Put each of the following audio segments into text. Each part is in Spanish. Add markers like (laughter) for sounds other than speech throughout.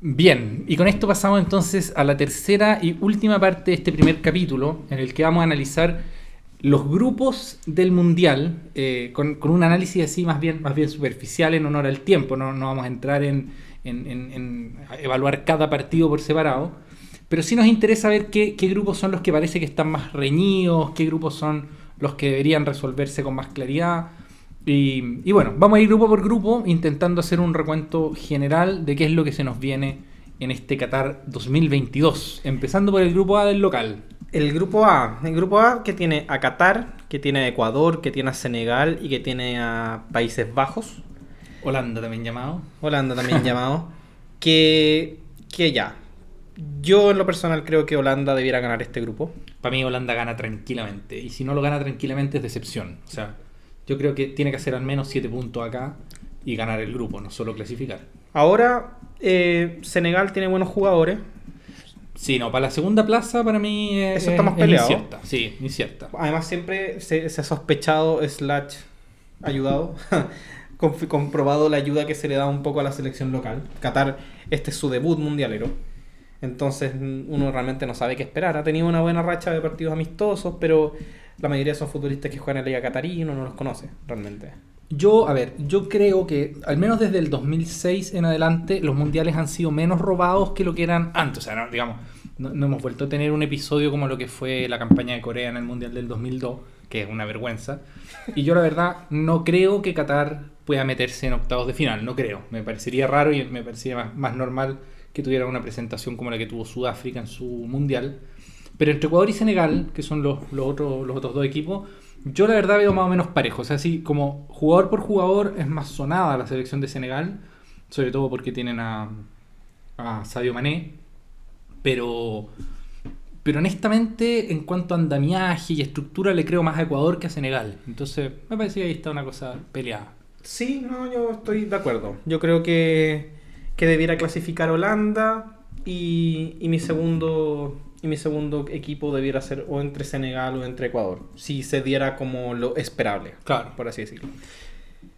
Bien, y con esto pasamos entonces a la tercera y última parte de este primer capítulo, en el que vamos a analizar los grupos del Mundial, eh, con, un análisis así más bien, más bien superficial en honor al tiempo, no, vamos a entrar en, evaluar cada partido por separado, pero sí nos interesa ver qué grupos son los que parece que están más reñidos, qué grupos son los que deberían resolverse con más claridad. Y, y bueno, vamos a ir grupo por grupo intentando hacer un recuento general de qué es lo que se nos viene en este Qatar 2022. Empezando por el grupo A del local. El grupo A, el grupo A que tiene a Qatar, que tiene a Ecuador, que tiene a Senegal y que tiene a Países Bajos, Holanda también llamado. Holanda también (laughs) llamado, que, que ya. Yo en lo personal creo que Holanda debiera ganar este grupo. Para mí Holanda gana tranquilamente. Y si no lo gana tranquilamente es decepción. O sea, yo creo que tiene que hacer al menos 7 puntos acá y ganar el grupo, no solo clasificar. Ahora eh, Senegal tiene buenos jugadores. Sí, no, para la segunda plaza para mí es, Eso está más es peleado. incierta. Sí, incierta. Además siempre se, se ha sospechado, slash ayudado, (laughs) comprobado la ayuda que se le da un poco a la selección local. Qatar, este es su debut mundialero. Entonces uno realmente no sabe qué esperar. Ha tenido una buena racha de partidos amistosos, pero la mayoría son futbolistas que juegan en la Liga uno no los conoce realmente. Yo, a ver, yo creo que al menos desde el 2006 en adelante los mundiales han sido menos robados que lo que eran antes. O sea, no, digamos, no, no hemos vuelto a tener un episodio como lo que fue la campaña de Corea en el mundial del 2002, que es una vergüenza. Y yo la verdad no creo que Qatar pueda meterse en octavos de final, no creo. Me parecería raro y me parecería más, más normal que tuviera una presentación como la que tuvo Sudáfrica en su mundial. Pero entre Ecuador y Senegal, que son los, los, otros, los otros dos equipos, yo la verdad veo más o menos parejo. O sea, así como jugador por jugador es más sonada la selección de Senegal, sobre todo porque tienen a, a Sadio Mané. Pero, pero honestamente, en cuanto a andamiaje y estructura, le creo más a Ecuador que a Senegal. Entonces, me parece que ahí está una cosa peleada. Sí, no, yo estoy de acuerdo. Yo creo que, que debiera clasificar Holanda y, y mi segundo y mi segundo equipo debiera ser o entre Senegal o entre Ecuador. Si se diera como lo esperable, Claro. por así decirlo.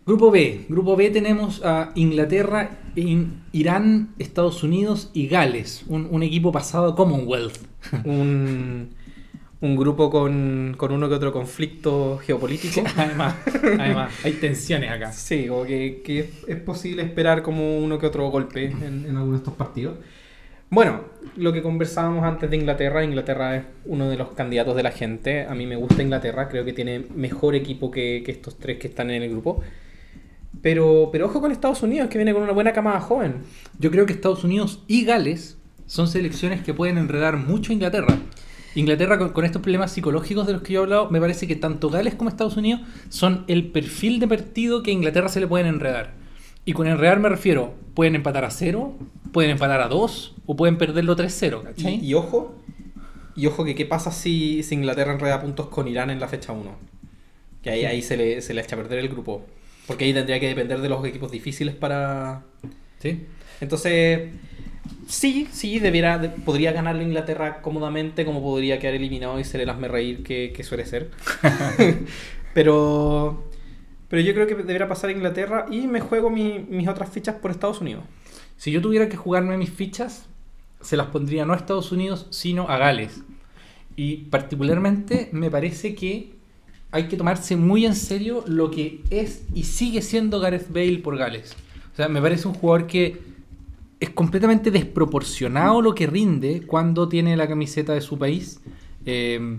Grupo B. Grupo B tenemos a Inglaterra, In- Irán, Estados Unidos y Gales. Un, un equipo pasado Commonwealth. (laughs) Un, un grupo con, con uno que otro conflicto geopolítico. (laughs) además, además, hay tensiones acá. Sí, como que, que es- es posible esperar como uno que otro golpe en, en algunos de estos partidos. Bueno, lo que conversábamos antes de Inglaterra, Inglaterra es uno de los candidatos de la gente. A mí me gusta Inglaterra, creo que tiene mejor equipo que, estos tres que están en el grupo. Pero, pero ojo con Estados Unidos, que viene con una buena camada joven. Yo creo que Estados Unidos y Gales son selecciones que pueden enredar mucho a Inglaterra. Inglaterra con, con estos problemas psicológicos de los que yo he hablado, me parece que tanto Gales como Estados Unidos son el perfil de partido que a Inglaterra se le pueden enredar. Y con enredar me refiero, pueden empatar a cero, pueden empatar a dos o pueden perderlo 3-0, Y, ¿cachai? y ojo, y ojo que qué pasa si, si Inglaterra enreda puntos con Irán en la fecha 1. Que ahí, ahí se, le, se le echa a perder el grupo. Porque ahí tendría que depender de los equipos difíciles para, ¿Sí? Entonces, sí, sí, debiera, de- podría ganarle Inglaterra cómodamente, como podría quedar eliminado y se le lasme reír que, que suele ser. (laughs) pero, pero yo creo que debería pasar a Inglaterra y me juego mi- mis otras fichas por Estados Unidos. Si yo tuviera que jugarme mis fichas, se las pondría no a Estados Unidos, sino a Gales. Y particularmente me parece que hay que tomarse muy en serio lo que es y sigue siendo Gareth Bale por Gales. O sea, me parece un jugador que es completamente desproporcionado lo que rinde cuando tiene la camiseta de su país. Eh,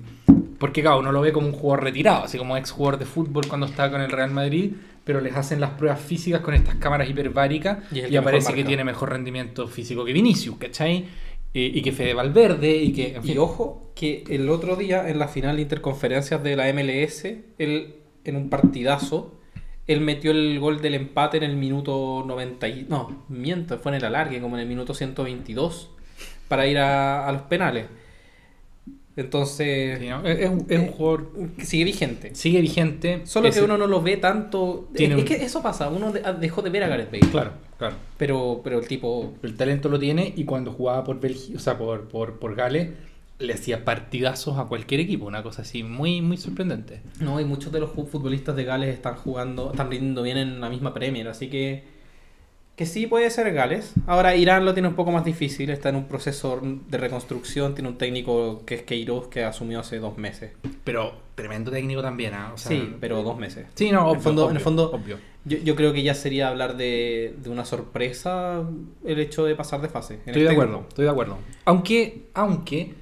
porque, claro, uno lo ve como un jugador retirado, así como ex jugador de fútbol cuando estaba con el Real Madrid, pero les hacen las pruebas físicas con estas cámaras hiperbáricas Y y, que aparece que tiene mejor rendimiento físico que Vinicius, ¿cachai? Eh, y que Fede Valverde y que... en fin. Y ojo que el otro día en la final de interconferencias de la MLS, él en un partidazo, él metió el gol del empate en el minuto 90 y... No, miento, fue en el alargue, como en el minuto 122, para ir a, a los penales. Entonces, Sí, ¿no? es, un, es un jugador... sigue vigente. Sigue vigente. Solo que uno no lo ve tanto... Tiene es, un- que eso pasa, uno de- dejó de ver a Gareth Bale. Claro, claro. Pero, pero el tipo... El talento lo tiene y cuando jugaba por Bélgica, o sea, por, por, por Gales, le hacía partidazos a cualquier equipo, una cosa así muy, muy sorprendente. No, y muchos de los futbolistas de Gales están jugando, están rindiendo bien en la misma Premier, así que, que sí puede ser Gales. Ahora Irán lo tiene un poco más difícil, está en un proceso de reconstrucción, tiene un técnico que es Queiroz que asumió hace dos meses. Pero tremendo técnico también, ¿ah? O sea, sí, pero dos meses. Sí, no, en el fondo, en el obvio, fondo obvio. Yo, yo creo que ya sería hablar de, de una sorpresa el hecho de pasar de fase. Estoy este de acuerdo, grupo. estoy de acuerdo. Aunque, aunque,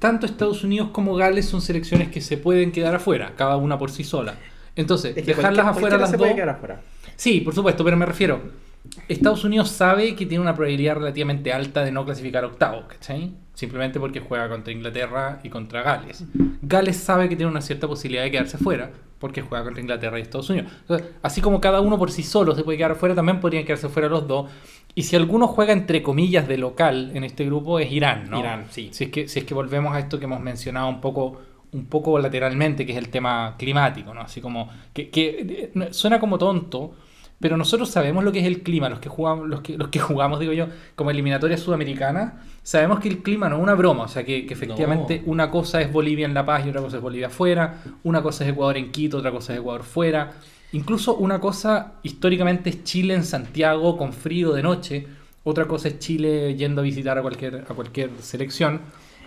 tanto Estados Unidos como Gales son selecciones que se pueden quedar afuera, cada una por sí sola. Entonces, Es que dejarlas afuera las se dos. puede quedar afuera. Sí, por supuesto, pero me refiero. Estados Unidos sabe que tiene una probabilidad relativamente alta de no clasificar octavos, ¿cachai? Simplemente porque juega contra Inglaterra y contra Gales. Gales sabe que tiene una cierta posibilidad de quedarse fuera porque juega contra Inglaterra y Estados Unidos. Entonces, así como cada uno por sí solo se puede quedar fuera, también podrían quedarse fuera los dos. Y si alguno juega entre comillas de local en este grupo es Irán, ¿no? Irán, sí. Si es que, si es que volvemos a esto que hemos mencionado un poco, un poco lateralmente, que es el tema climático, ¿no? Así como que, que, eh, suena como tonto, pero nosotros sabemos lo que es el clima, los que jugamos, los que, los que jugamos, digo yo, como eliminatoria sudamericana, sabemos que el clima no es una broma, o sea que, que efectivamente No. una cosa es Bolivia en La Paz y otra cosa es Bolivia afuera, una cosa es Ecuador en Quito, otra cosa es Ecuador fuera, incluso una cosa históricamente es Chile en Santiago con frío de noche, otra cosa es Chile yendo a visitar a cualquier, a cualquier selección.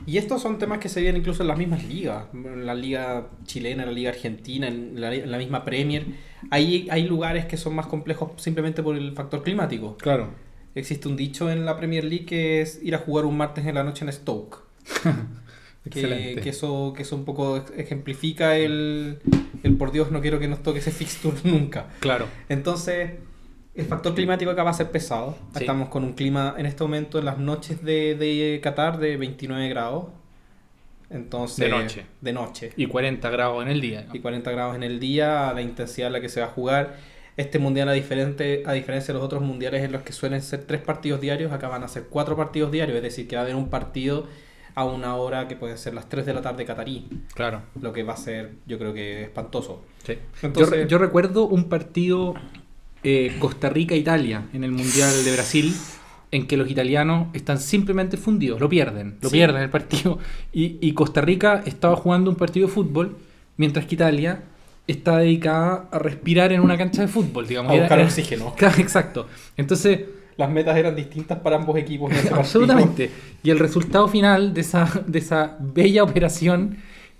Y estos son temas que se ven incluso en las mismas ligas, en la liga chilena, en la liga argentina, en la, en la misma Premier. Hay, hay lugares que son más complejos simplemente por el factor climático. Claro. Existe un dicho en la Premier League que es ir a jugar un martes en la noche en Stoke. (laughs) Que, que eso, que eso un poco ejemplifica el, el por Dios no quiero que nos toque ese fixture (laughs) nunca. Claro. Entonces, el factor climático acá va a ser pesado. Sí. Estamos con un clima en este momento en las noches de, de Qatar de 29 grados. Entonces, De noche. De noche. Y 40 grados en el día. ¿no? Y 40 grados en el día, a la intensidad a la que se va a jugar. Este mundial, a, diferente, a diferencia de los otros mundiales en los que suelen ser tres partidos diarios, acá van a ser cuatro partidos diarios. Es decir, que va a haber un partido a una hora que puede ser las 3 de la tarde catarí. Claro. Lo que va a ser, yo creo que espantoso. Sí. Entonces- yo, yo recuerdo un partido eh, Costa Rica-Italia en el Mundial de Brasil en que los italianos están simplemente fundidos, lo pierden, lo Sí. pierden el partido. Y, y Costa Rica estaba jugando un partido de fútbol, mientras que Italia está dedicada a respirar en una cancha de fútbol, digamos. A buscar era- oxígeno. (laughs) Claro, Exacto. Entonces, Las metas eran distintas para ambos equipos. en. Absolutamente. Y el resultado final de esa, de esa bella operación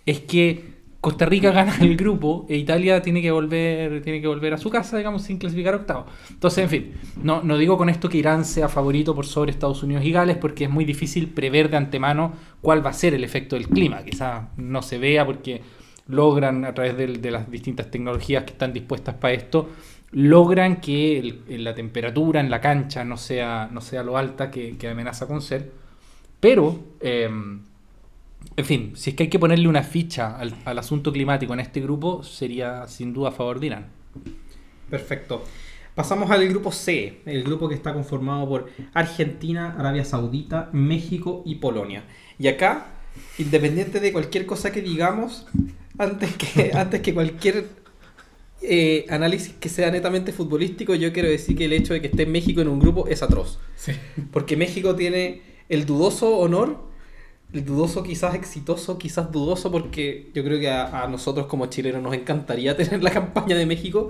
es que Costa Rica gana el grupo e Italia tiene que volver, tiene que volver a su casa, digamos, sin clasificar octavo. Entonces, en fin, no, no digo con esto que Irán sea favorito por sobre Estados Unidos y Gales, porque es muy difícil prever de antemano cuál va a ser el efecto del clima. Quizás no se vea porque logran, a través de, las distintas tecnologías que están dispuestas para esto, logran que la temperatura en la cancha no sea, no sea lo alta que, que amenaza con ser. Pero, eh, en fin, si es que hay que ponerle una ficha al, al asunto climático en este grupo, sería sin duda a favor de Irán. Perfecto. Pasamos al grupo C, el grupo que está conformado por Argentina, Arabia Saudita, México y Polonia. Y acá, independiente de cualquier cosa que digamos, antes que, (laughs) antes que cualquier eh, análisis que sea netamente futbolístico, yo quiero decir que el hecho de que esté México en un grupo es atroz. Porque México tiene el dudoso honor, dudoso quizás exitoso, quizás dudoso, porque yo creo que a, a nosotros como chilenos nos encantaría (laughs) tener la campaña de México,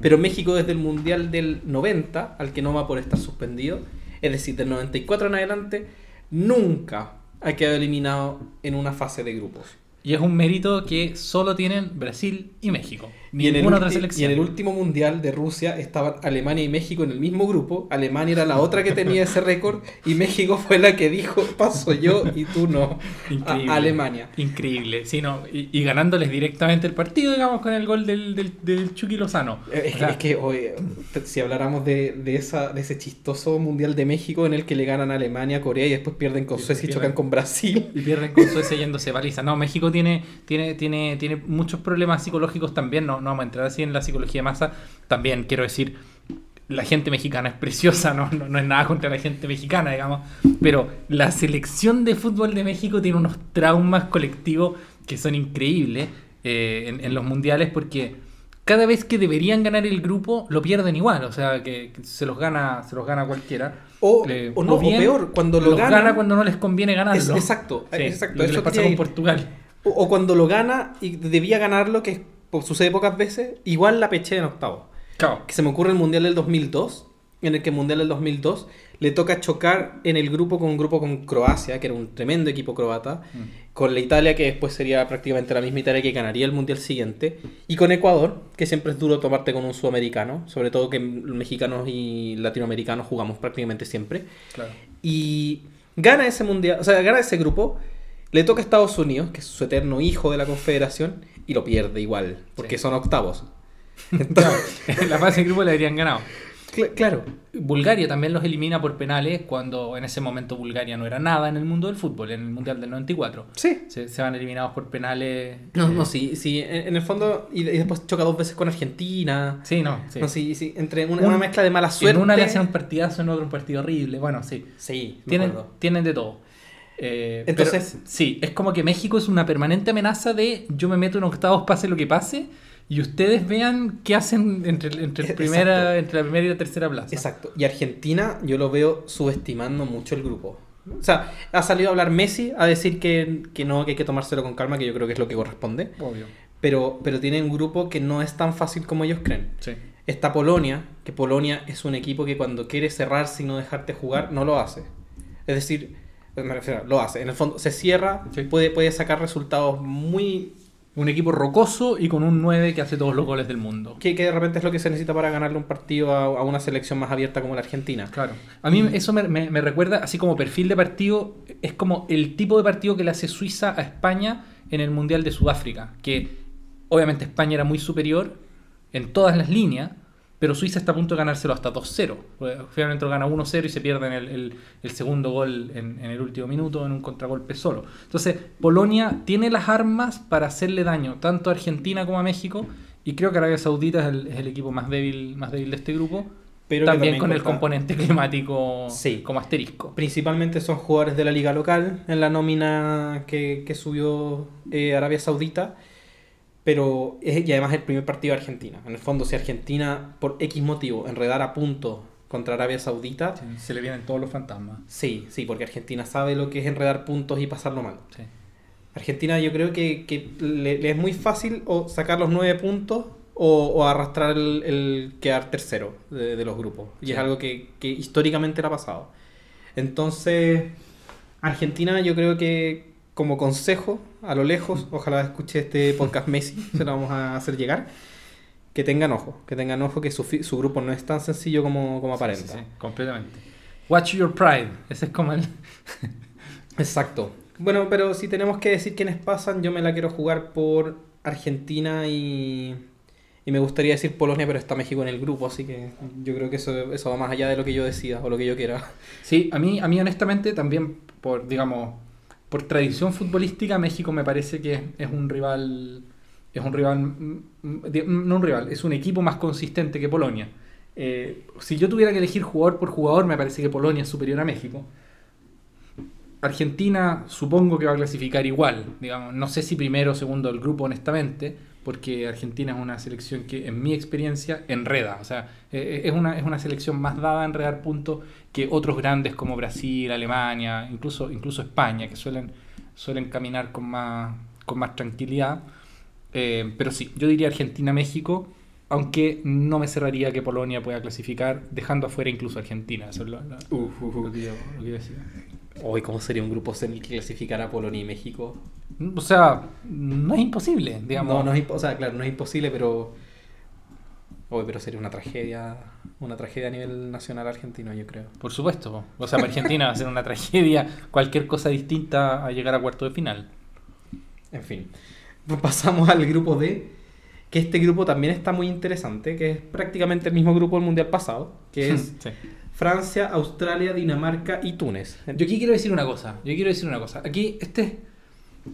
pero México desde el Mundial del 90, al que no va por estar suspendido, es decir, del 94 en adelante, nunca ha quedado eliminado en una fase de grupos. Y es un mérito que solo tienen Brasil y México. Y en, el Ninguna otra ulti- y selección. en el último mundial de Rusia estaban Alemania y México en el mismo grupo. Alemania era la otra que tenía ese récord y México fue la que dijo paso yo y tú no. Increíble. A Alemania. Increíble, sí, no, y, y ganándoles directamente el partido, digamos, con el gol del, del, del Chucky Lozano. Es, O sea, es que oye, te- si habláramos de, de, esa, de ese chistoso mundial de México en el que le ganan a Alemania, Corea y después pierden con Suecia y pierden. chocan con Brasil. y pierden con Suecia yéndose paliza. No, México tiene, tiene, tiene, tiene muchos problemas psicológicos también. No, no vamos a entrar así en la psicología de masa. También quiero decir, la gente mexicana es preciosa, no, no, no es nada contra la gente mexicana, digamos. Pero la selección de fútbol de México tiene unos traumas colectivos que son increíbles eh, en, en los mundiales porque cada vez que deberían ganar el grupo lo pierden igual. O sea, que, que se los gana, se los gana cualquiera. O, Eh, o no, o bien, peor, cuando lo gana. gana cuando no les conviene ganarlo. es- exacto, Sí, exacto. lo que eso les pasa con. Portugal. O, o cuando lo gana y debía ganarlo, que sucede pocas veces, igual la peché en octavo. Que se me ocurre el Mundial del 2002, en el que el Mundial del 2002 le toca chocar en el grupo con un grupo con Croacia, que era un tremendo equipo croata, Mm. con la Italia, que después sería prácticamente la misma Italia que ganaría el Mundial siguiente, y con Ecuador, que siempre es duro tomarte con un sudamericano, sobre todo que mexicanos y latinoamericanos jugamos prácticamente siempre. Claro. Y gana ese mundial, o sea, gana ese grupo, le toca a Estados Unidos, que es su eterno hijo de la Confederación, y lo pierde igual, porque Sí. son octavos. (laughs) Claro, en la fase de grupo le habrían ganado. Cl- claro, Bulgaria también los elimina por penales cuando en ese momento Bulgaria no era nada en el mundo del fútbol, en el Mundial del 94. sí. Se, se van eliminados por penales. No, eh, no, sí, sí, en, en el fondo, y, y después choca dos veces con Argentina. Sí, no. Sí. No, sí, sí, entre una, Un- una mezcla de mala suerte. En una le hacen un partidazo, en otro un partido horrible. Bueno, sí. Sí, Tienen, tienen de todo. Eh, Entonces- pero, sí, es como que México es una permanente amenaza de yo me meto en octavos, pase lo que pase, y ustedes vean qué hacen entre, entre, Exacto. primera, entre la primera y la tercera plaza. Exacto. Y Argentina, yo lo veo subestimando mucho el grupo. O sea, ha salido a hablar Messi a decir que, que no, que hay que tomárselo con calma, que yo creo que es lo que corresponde. Obvio. Pero, pero tiene un grupo que no es tan fácil como ellos creen. Sí. Está Polonia, que Polonia es un equipo que cuando quiere cerrarse y no dejarte jugar, no lo hace. Es decir, me refiero, lo hace. En el fondo, se cierra, Sí. puede, puede sacar resultados muy... Un equipo rocoso y con un 9 que hace todos los goles del mundo. Que, que de repente es lo que se necesita para ganarle un partido a, a una selección más abierta como la Argentina. Claro. A mí eso me, me- me recuerda, así como perfil de partido, es como el tipo de partido que le hace Suiza a España en el Mundial de Sudáfrica. Que obviamente España era muy superior en todas las líneas, pero Suiza está a punto de ganárselo hasta 2-0. Porque Finalmente lo gana 1-0 y se pierde en el, el- el segundo gol en, en el último minuto en un contragolpe solo. Entonces, Polonia tiene las armas para hacerle daño tanto a Argentina como a México. Y creo que Arabia Saudita es el, es el equipo más débil, más débil de este grupo. Pero también, con el componente climático Sí. como asterisco. Principalmente son jugadores de la liga local en la nómina que, que subió eh, Arabia Saudita. Pero es y además el primer partido de Argentina. En el fondo, si Argentina, por X motivo, enredara a punto contra Arabia Saudita, Se le vienen todos los fantasmas. sí, sí, porque Argentina sabe lo que es enredar puntos y pasarlo mal. Sí. Argentina yo creo que, que le, le es muy fácil o sacar los nueve puntos o, o arrastrar el, el quedar tercero de, de los grupos. Y Sí. es algo que, que históricamente le ha pasado. Entonces, Argentina yo creo que como consejo, a lo lejos, ojalá escuche este podcast Messi, se lo vamos a hacer llegar, que tengan ojo, que tengan ojo que su, su grupo no es tan sencillo como, como aparenta. Sí, sí, completamente. Watch your pride. Ese es como el. (laughs) Exacto. Bueno, pero si tenemos que decir quiénes pasan, yo me la quiero jugar por Argentina y, y me gustaría decir Polonia, pero está México en el grupo, así que yo creo que eso, eso va más allá de lo que yo decida o lo que yo quiera. Sí, a mí, a mí honestamente también por, digamos, por tradición futbolística, México me parece que es, un rival. Es un rival. mm, mm, No un rival, es un equipo más consistente que Polonia. Eh, si yo tuviera que elegir jugador por jugador, me parece que Polonia es superior a México. Argentina supongo que va a clasificar igual, digamos, no sé si primero o segundo del grupo honestamente, porque Argentina es una selección que en mi experiencia enreda, o sea, eh, es, una, es una selección más dada a enredar puntos que otros grandes como Brasil, Alemania, incluso, incluso España, que suelen, suelen caminar con más, con más tranquilidad. Eh, pero sí, yo diría Argentina-México, aunque no me cerraría que Polonia pueda clasificar, dejando afuera incluso Argentina. Eso es lo, lo- lo que yo- lo que yo decía. Hoy, ¿cómo sería un grupo el que clasificara Polonia y México? O sea, no es imposible, digamos. No, no es, o sea, claro, no es imposible, pero... Hoy, pero sería una tragedia, una tragedia a nivel nacional argentino, yo creo. Por supuesto. O sea, para Argentina va a ser una tragedia cualquier cosa distinta a llegar a cuarto de final. En fin, pasamos al grupo D, que este grupo también está muy interesante, que es prácticamente el mismo grupo del Mundial pasado, que (laughs) es Sí. Francia, Australia, Dinamarca y Túnez. Yo aquí quiero decir una cosa. Yo quiero decir una cosa. Aquí, este,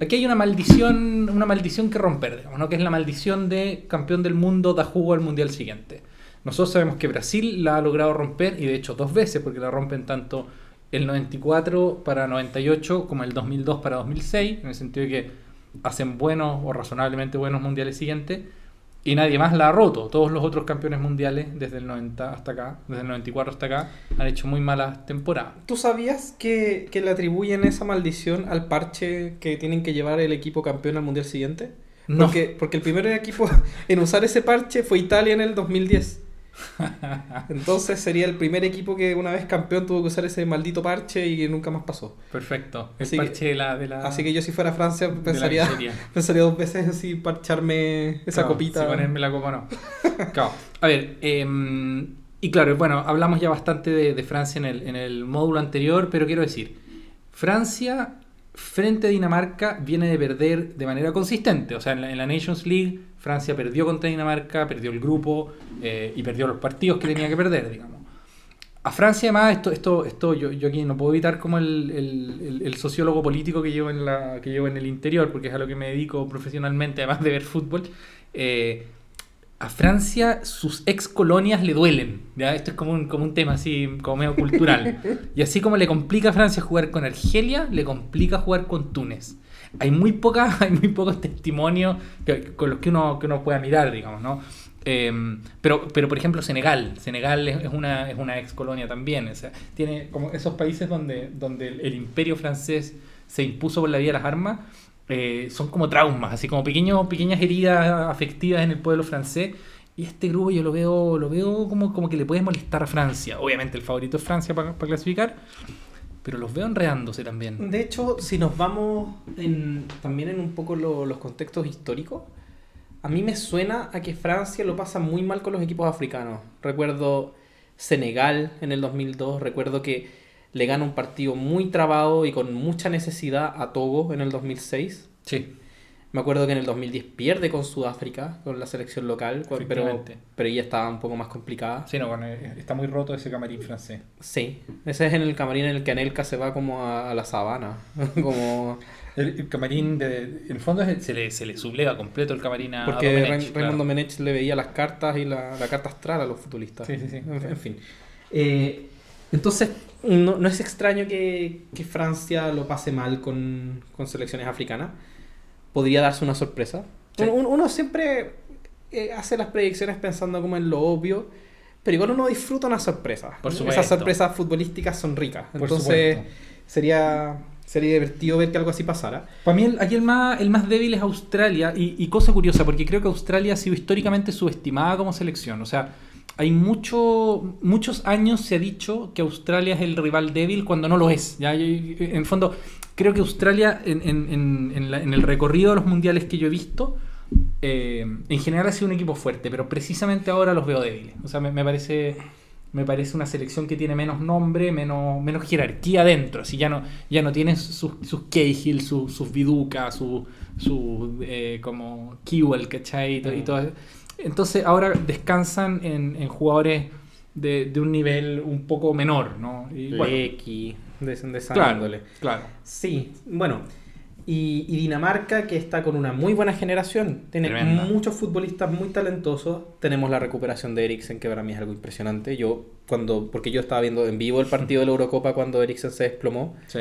aquí hay una maldición, una maldición que romper, digamos, ¿no? Que es la maldición de campeón del mundo da jugo al mundial siguiente. Nosotros sabemos que Brasil la ha logrado romper y de hecho dos veces, porque la rompen tanto el 94 para 98 como el 2002 para 2006, en el sentido de que hacen buenos o razonablemente buenos mundiales siguientes y nadie más la ha roto. Todos los otros campeones mundiales desde el 90 hasta acá, desde el 94 hasta acá, han hecho muy malas temporadas. ¿Tú sabías que, que le atribuyen esa maldición al parche que tienen que llevar el equipo campeón al Mundial siguiente? No. Porque, porque el primer equipo (laughs) en usar ese parche fue Italia en el 2010. (laughs) Entonces sería el primer equipo que una vez campeón tuvo que usar ese maldito parche y nunca más pasó. Perfecto. El Así parche que- de la, de la- Así que yo si fuera Francia pensaría, (laughs) pensaría dos veces así parcharme esa Claro, copita. Si ponerme la copa no. (laughs) Claro. A ver, em, y claro, bueno, hablamos ya bastante de, de Francia en el, en el módulo anterior, pero quiero decir, Francia frente a Dinamarca viene de perder de manera consistente. O sea, en la, Nations League, Francia perdió contra Dinamarca, perdió el grupo eh, y perdió los partidos que tenía que perder, digamos. A Francia, además, esto, esto, esto yo, yo aquí no puedo evitar como el- el sociólogo político que llevo, en la, que llevo en el interior, porque es a lo que me dedico profesionalmente, además de ver fútbol. eh, a Francia sus ex colonias le duelen. ¿ya? Esto es como un, como un tema así, como medio cultural. (laughs) Y así como le complica a Francia jugar con Argelia, le complica jugar con Túnez. Hay muy poca, (laughs) hay muy pocos testimonios que- con los que uno, que uno pueda mirar, digamos, ¿no? Eh, pero, pero por ejemplo Senegal, Senegal es, es una, es una ex colonia también, o sea, tiene como esos países donde, donde el, el imperio francés se impuso por la vía de las armas, eh, son como traumas, así como pequeños, pequeñas heridas afectivas en el pueblo francés. Y este grupo yo lo veo, lo veo como, como que le puede molestar a Francia. Obviamente el favorito es Francia para clasificar, pero los veo enredándose también. De hecho, si nos vamos en- también en un poco lo- los contextos históricos, a mí me suena a que Francia lo pasa muy mal con los equipos africanos. Recuerdo Senegal en el 2002, recuerdo que le gana un partido muy trabado y con mucha necesidad a Togo en el 2006. Sí, Me acuerdo que en el 2010 pierde con Sudáfrica, con la selección local, pero, pero ella estaba un poco más complicada. sí no, bueno, está muy roto ese camarín francés. Sí, ese es en el camarín en el que Anelka se va como a, a la sabana, (laughs) como... El, el camarín, de, en el fondo es- se le, se le subleva completo el camarín a Porque Domenech. Raymond Domenech le veía las cartas y la, la carta astral a los futbolistas. Sí, sí, sí. En, en fin. Eh, entonces, no, no es extraño que, que Francia lo pase mal con, con selecciones africanas. Podría darse una sorpresa. Sí. Uno, uno siempre eh, hace las predicciones pensando como en lo obvio, pero igual uno disfruta una sorpresa. Por supuesto. Esas sorpresas futbolísticas son ricas. Entonces, sería, sería divertido ver que algo así pasara. Para mí el- aquí el más, el más débil es Australia y, y cosa curiosa, porque creo que Australia ha sido históricamente subestimada como selección. O sea, hay mucho, muchos años se ha dicho que Australia es el rival débil cuando no lo es. ¿ya? En fondo, creo que Australia en, en- en- en la- en el recorrido de los mundiales que yo he visto, eh, en general ha sido un equipo fuerte, pero precisamente ahora los veo débiles. O sea, me, me parece... Me parece una selección que tiene menos nombre, menos, menos jerarquía dentro. Así ya no, ya no tiene sus, sus Cahill, sus, sus Viduca, sus su, eh, como Kewell, ¿cachai? Y, y todo. Entonces ahora descansan en, en jugadores de, de un nivel un poco menor, ¿no? Y, bueno, Lecky, de, de esa claro, índole. claro. Sí, bueno. Y, y Dinamarca, que está con una muy buena generación, tiene Tremenda. muchos futbolistas muy talentosos. Tenemos la recuperación de Eriksen, que para mí es algo impresionante. Yo, cuando, porque yo estaba viendo en vivo el partido de la Eurocopa cuando Eriksen se desplomó, Sí.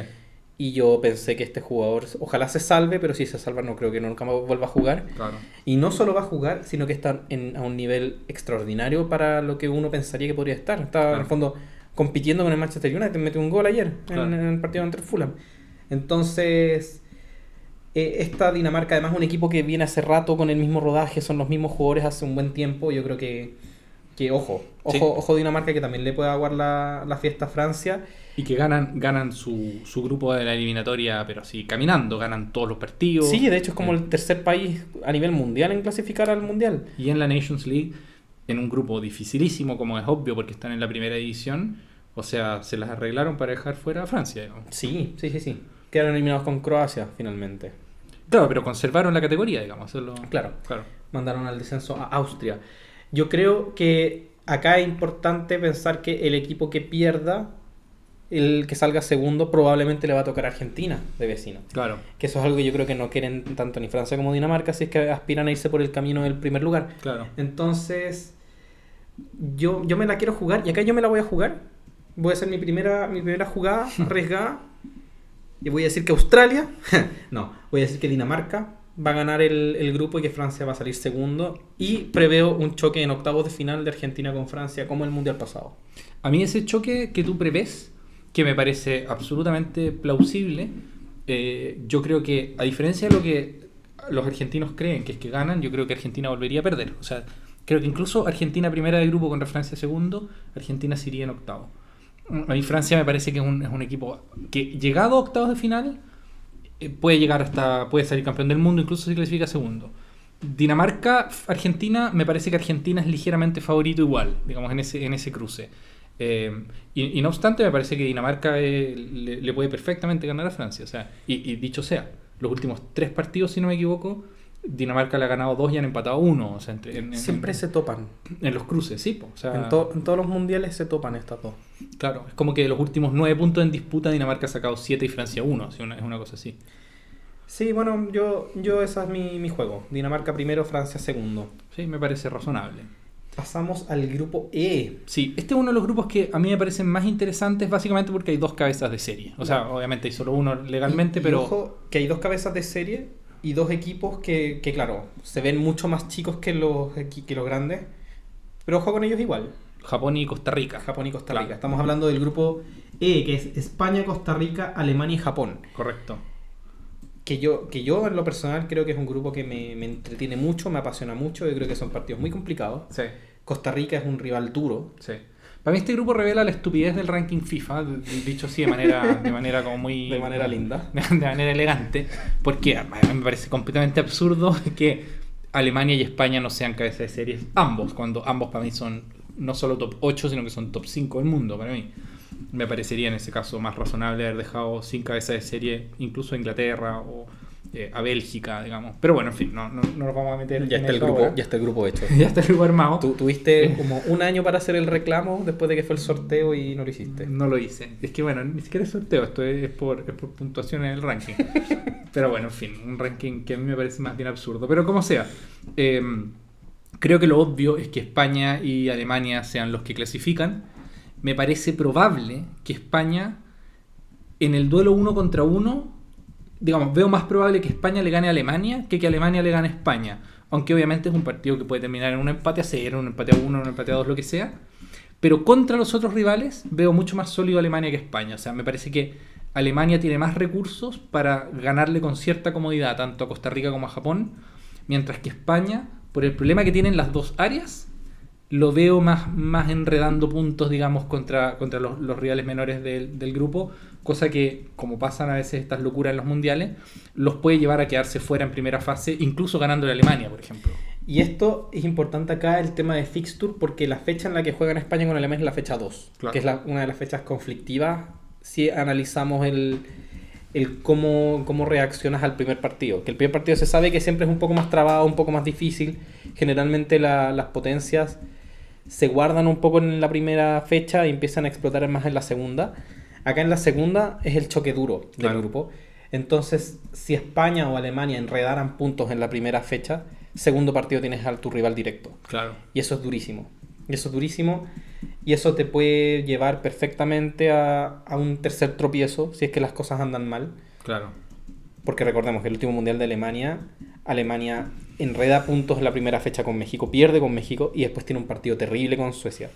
Y yo pensé que este jugador, ojalá se salve, pero si se salva, no creo que nunca más vuelva a jugar. Claro. Y no solo va a jugar, sino que está en- a un nivel extraordinario para lo que uno pensaría que podría estar. Está en Claro. el fondo compitiendo con el Manchester United, metió un gol ayer en- Claro. en, el partido entre Fulham. Entonces, eh, esta Dinamarca, además, un equipo que viene hace rato con el mismo rodaje, son los mismos jugadores hace un buen tiempo. Yo creo que, que ojo, ojo, Sí. ojo Dinamarca que también le puede aguar la, la fiesta a Francia. Y que ganan, ganan su, su grupo de la eliminatoria, pero así, caminando, ganan todos los partidos. Sí, de hecho es como Eh, el tercer país a nivel mundial en clasificar al mundial. Y en la Nations League, en un grupo dificilísimo, como es obvio, porque están en la primera división, o sea, se las arreglaron para dejar fuera a Francia. digamos. Sí, sí, sí, sí. Quedaron eliminados con Croacia finalmente. Claro, pero conservaron la categoría, digamos. eso es lo- Claro. claro. mandaron al descenso a Austria. Yo creo que acá es importante pensar que el equipo que pierda, el que salga segundo, probablemente le va a tocar a Argentina de vecino. Claro. Que eso es algo que yo creo que no quieren tanto ni Francia como Dinamarca, si es que aspiran a irse por el camino del primer lugar. Claro. Entonces, yo, yo me la quiero jugar y acá yo me la voy a jugar. Voy a hacer mi primera, mi primera jugada (laughs) arriesgada. Y voy a decir que Australia, (laughs) no, voy a decir que Dinamarca va a ganar el, grupo y que Francia va a salir segundo. Y preveo un choque en octavos de final de Argentina con Francia como el mundial pasado. A mí ese choque que tú prevés, que me parece absolutamente plausible, eh, yo creo que, a diferencia de lo que los argentinos creen, que es que ganan, yo creo que Argentina volvería a perder. O sea, Creo que incluso Argentina primera de grupo contra Francia segundo, Argentina se iría en octavo. A mí Francia me parece que es un, es un equipo que llegado a octavos de final puede llegar hasta, puede salir campeón del mundo, incluso si clasifica segundo. Dinamarca, Argentina, me parece que Argentina es ligeramente favorito igual, digamos, en ese, en ese cruce. Eh, y, no obstante, me parece que Dinamarca eh, le, puede perfectamente ganar a Francia. O sea, y dicho sea, los últimos tres partidos, si no me equivoco, Dinamarca le ha ganado dos y han empatado uno. O sea, entre- en, en- Siempre en- se topan. en los cruces, sí. po, o sea, En, to- en todos los mundiales se topan estas dos. Claro, es como que de los últimos nueve puntos en disputa, Dinamarca ha sacado siete y Francia uno. así, una- es una cosa así. Sí, bueno, yo, yo ese es mi, mi juego. Dinamarca primero, Francia segundo. Sí, me parece razonable. Pasamos al grupo E. Sí, este es uno de los grupos que a mí me parecen más interesantes, básicamente porque hay dos cabezas de serie. O sea, obviamente hay solo uno legalmente, Y- y pero. ojo, que hay dos cabezas de serie y dos equipos que, que, claro, se ven mucho más chicos que los, que los grandes. Pero ojo con ellos igual. Japón y Costa Rica. Japón y Costa Claro. Rica. Estamos hablando del grupo E, que es España, Costa Rica, Alemania y Japón. Correcto. Que yo, que yo en lo personal creo que es un grupo que me, me entretiene mucho, me apasiona mucho. Yo creo que son partidos muy complicados. Sí, Costa Rica es un rival duro. sí. Para mí este grupo revela la estupidez del ranking FIFA, dicho así de manera, de manera como muy... De manera linda. (laughs) De manera elegante, porque a mí me parece completamente absurdo que Alemania y España no sean cabeza de series, ambos, cuando ambos para mí son no solo top 8, sino que son top 5 del mundo para mí. Me parecería en ese caso más razonable haber dejado sin cabeza de serie incluso Inglaterra o eh, a Bélgica, digamos. Pero bueno, en fin, no, no, no nos vamos a meter Ya en está, el grupo, ahora. ya está el grupo hecho. (laughs) ya está el grupo armado. Tú tuviste como un año para hacer el reclamo después de que fue el sorteo y no lo hiciste. No lo hice. Es que bueno, ni siquiera es sorteo, esto es por, es por puntuación en el ranking. (laughs) Pero bueno, en fin, un ranking que a mí me parece más bien absurdo. Pero como sea, eh, creo que lo obvio es que España y Alemania sean los que clasifican. Me parece probable que España, en el duelo uno contra uno, digamos, veo más probable que España le gane a Alemania que que Alemania le gane a España. Aunque obviamente es un partido que puede terminar en un empate a cero, un empate a uno, un empate a dos, lo que sea. Pero contra los otros rivales veo mucho más sólido Alemania que España. O sea, me parece que Alemania tiene más recursos para ganarle con cierta comodidad tanto a Costa Rica como a Japón. Mientras que España, por el problema que tienen las dos áreas, lo veo más, más enredando puntos, digamos, contra, contra los, los rivales menores del, del grupo. Cosa que, como pasan a veces estas locuras en los mundiales, los puede llevar a quedarse fuera en primera fase, incluso ganando a Alemania, por ejemplo. Y esto es importante acá, el tema de fixture, porque la fecha en la que juegan España con Alemania es la fecha 2, Claro. que es la- una de las fechas conflictivas si analizamos el, el cómo, cómo reaccionas al primer partido. Que el primer partido se sabe que siempre es un poco más trabado, un poco más difícil. Generalmente la- las potencias se guardan un poco en la primera fecha y empiezan a explotar más en la segunda. Acá en la segunda es el choque duro del Claro. grupo. Entonces, si España o Alemania enredaran puntos en la primera fecha, segundo partido tienes a tu rival directo. Claro. Y eso es durísimo. Y eso es durísimo. Y eso te puede llevar perfectamente a, a un tercer tropiezo si es que las cosas andan mal. Claro. Porque recordemos que el último mundial de Alemania, Alemania enreda puntos en la primera fecha con México, pierde con México y después tiene un partido terrible con Suecia.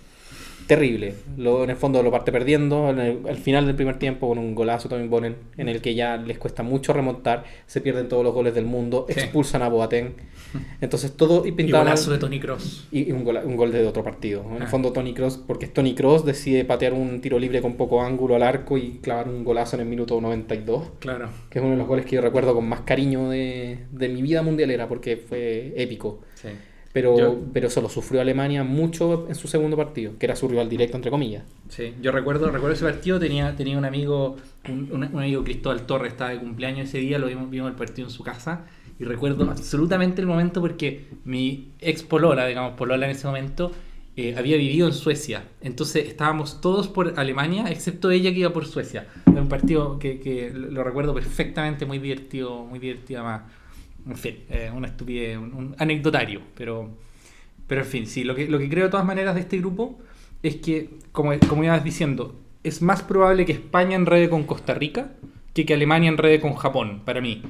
Terrible. Lo, en el fondo lo parte perdiendo el- al final del primer tiempo con un golazo también Bonen, en el que ya les cuesta mucho remontar, se pierden todos los goles del mundo, Sí. expulsan a Boateng. (laughs) Entonces todo y Y pintado golazo de Tony Cross. y y un gol, un gol de otro partido. En el Ah. fondo Tony Cross, porque Tony Cross decide patear un tiro libre con poco ángulo al arco y clavar un golazo en el minuto 92 Claro. que es uno de los goles que yo recuerdo con más cariño de, de mi vida mundialera porque fue épico. Sí. Pero, Yo- pero eso lo sufrió Alemania mucho en su segundo partido, que era su rival directo, entre comillas. Sí, yo recuerdo, recuerdo ese partido, tenía, tenía un amigo, un, un- amigo Cristóbal Torres, estaba de cumpleaños ese día, lo vimos, vimos el partido en su casa, y recuerdo absolutamente el momento porque mi ex polola, digamos, polola en ese momento, eh, había vivido en Suecia. Entonces estábamos todos por Alemania, excepto ella que iba por Suecia. Era un partido que, que lo lo recuerdo perfectamente, muy divertido, muy divertido más. En fin, una estupidez, un, anecdotario, pero, pero en fin, sí, lo que, lo que creo de todas maneras de este grupo es que, como, como ibas diciendo, es más probable que España enrede con Costa Rica que que Alemania enrede con Japón, para mí.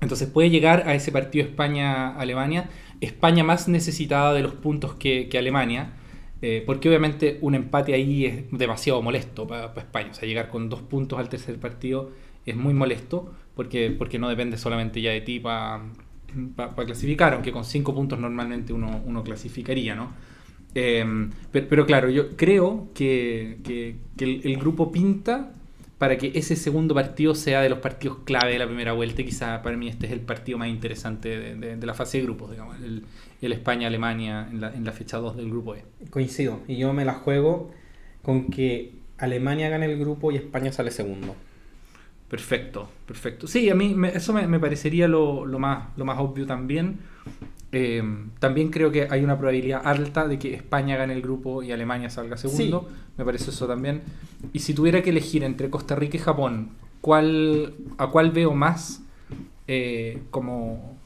Entonces puede llegar a ese partido España-Alemania, España más necesitada de los puntos que, que Alemania, eh, porque obviamente un empate ahí es demasiado molesto para, España. O sea, llegar con dos puntos al tercer partido es muy molesto, porque, porque no depende solamente ya de ti para para clasificar, aunque con 5 puntos normalmente uno, uno clasificaría, ¿no? Eh, pero, pero, claro, yo creo que, que, que el, el, grupo pinta para que ese segundo partido sea de los partidos clave de la primera vuelta. Y quizá para mí este es el partido más interesante de, de, de la fase de grupos, digamos, el, el España-Alemania en la, en la fecha 2 del grupo E. Coincido, y yo me la juego con que Alemania gane el grupo y España sale segundo. Perfecto, perfecto. Sí, a mí me, eso me, me, parecería lo, lo, más, lo más obvio también. Eh, también creo que hay una probabilidad alta de que España gane el grupo y Alemania salga segundo. Sí. Me parece eso también. Y si tuviera que elegir entre Costa Rica y Japón, ¿cuál, ¿a cuál veo más eh, como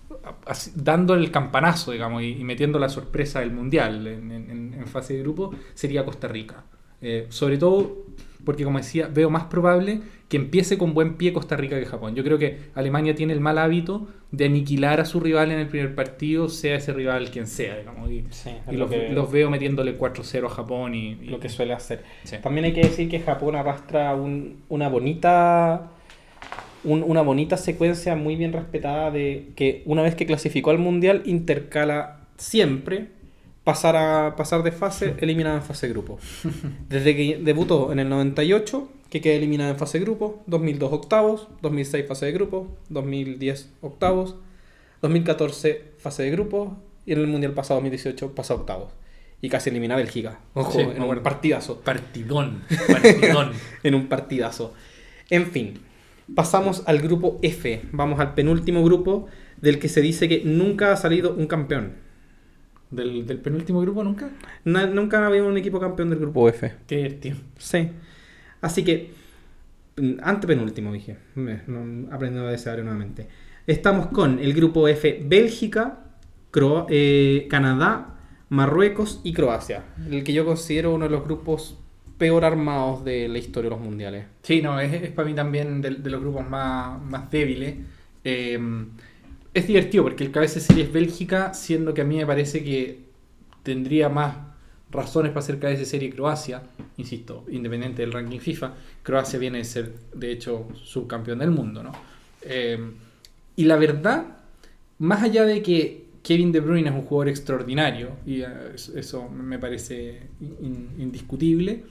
así, dando el campanazo, digamos, y, y, metiendo la sorpresa del Mundial en, en, en fase de grupo? Sería Costa Rica. Eh, sobre todo porque, como decía, veo más probable que empiece con buen pie Costa Rica que Japón. Yo creo que Alemania tiene el mal hábito de aniquilar a su rival en el primer partido, sea ese rival quien sea, digamos. Y, sí, y los, que, los, veo metiéndole 4-0 a Japón y, y, Lo que suele hacer. Sí. También hay que decir que Japón arrastra un, una bonita... Un, una bonita secuencia muy bien respetada de que una vez que clasificó al Mundial intercala siempre pasar, a, pasar de fase eliminada en fase grupo. Desde que debutó en el 98, que queda eliminada en fase grupo, 2002 octavos, 2006 fase de grupo, 2010 octavos, 2014 fase de grupo y en el Mundial pasado 2018 pasó octavos. Y casi elimina a Bélgica. Ojo, sí, en un partidazo. Partidón. (laughs) Partidón. en un partidazo. En fin, pasamos al grupo F. Vamos al penúltimo grupo del que se dice que nunca ha salido un campeón. ¿Del, ¿Del, penúltimo grupo nunca? No, nunca había un equipo campeón del grupo F. Qué divertido. Sí. Así que, antepenúltimo dije, me, no, aprendiendo a desear nuevamente. Estamos con el grupo F, Bélgica, Cro eh, Canadá, Marruecos y Croacia. El que yo considero uno de los grupos peor armados de la historia de los mundiales. Sí, no, es, es para mí también de, de, los grupos más, más débiles. Eh, es divertido porque el cabeza de serie es Bélgica, siendo que a mí me parece que tendría más razones para ser cabeza de serie Croacia, insisto, independiente del ranking FIFA. Croacia viene de ser, de hecho, subcampeón del mundo, ¿no? Eh, y la verdad, más allá de que Kevin De Bruyne es un jugador extraordinario, y uh, eso me parece in, indiscutible,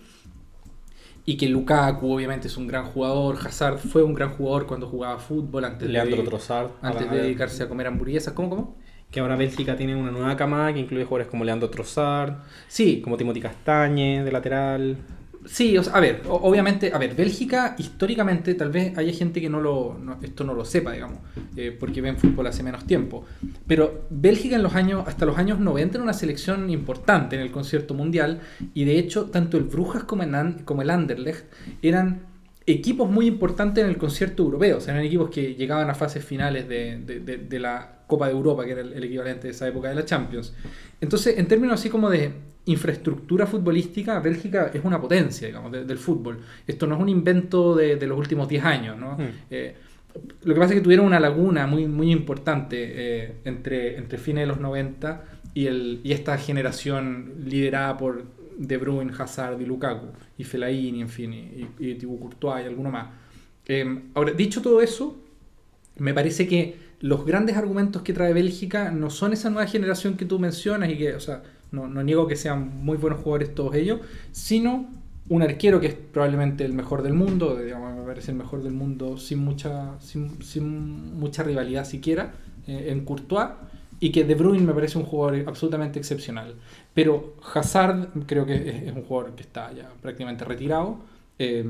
y que Lukaku obviamente es un gran jugador, Hazard fue un gran jugador cuando jugaba fútbol antes Leandro de, Trossard, antes de dedicarse a comer hamburguesas, ¿cómo cómo? Que ahora Bélgica tiene una nueva camada que incluye jugadores como Leandro Trossard, sí, como Timothy Castañe de lateral. Sí, o sea, a ver, obviamente, a ver, Bélgica históricamente tal vez haya gente que no lo, no, esto no lo sepa, digamos, eh, porque ven fútbol hace menos tiempo. Pero Bélgica en los años, hasta los años 90 era una selección importante en el concierto mundial y de hecho tanto el Brujas como el, como el Anderlecht eran equipos muy importantes en el concierto europeo, o sea, eran equipos que llegaban a fases finales de, de, de, de la Copa de Europa, que era el, el equivalente de esa época de la Champions. Entonces, en términos así como de infraestructura futbolística, Bélgica es una potencia, digamos, de, del fútbol. Esto no es un invento de, de los últimos 10 años, ¿no? Mm. Eh, lo que pasa es que tuvieron una laguna muy, muy importante eh, entre, entre fines de los 90 y, el, y esta generación liderada por De Bruyne, Hazard y Lukaku, y Fellaini, en fin, y, y Thibaut Courtois y alguno más. Eh, ahora, dicho todo eso, me parece que los grandes argumentos que trae Bélgica no son esa nueva generación que tú mencionas y que, o sea, no, no, niego que sean muy buenos jugadores todos ellos, sino un arquero que es probablemente el mejor del mundo, digamos, me parece el mejor del mundo sin mucha, sin, mucha rivalidad siquiera, eh, en Courtois, y que De Bruyne me parece un jugador absolutamente excepcional. Pero Hazard creo que es, es un jugador que está ya prácticamente retirado. Eh,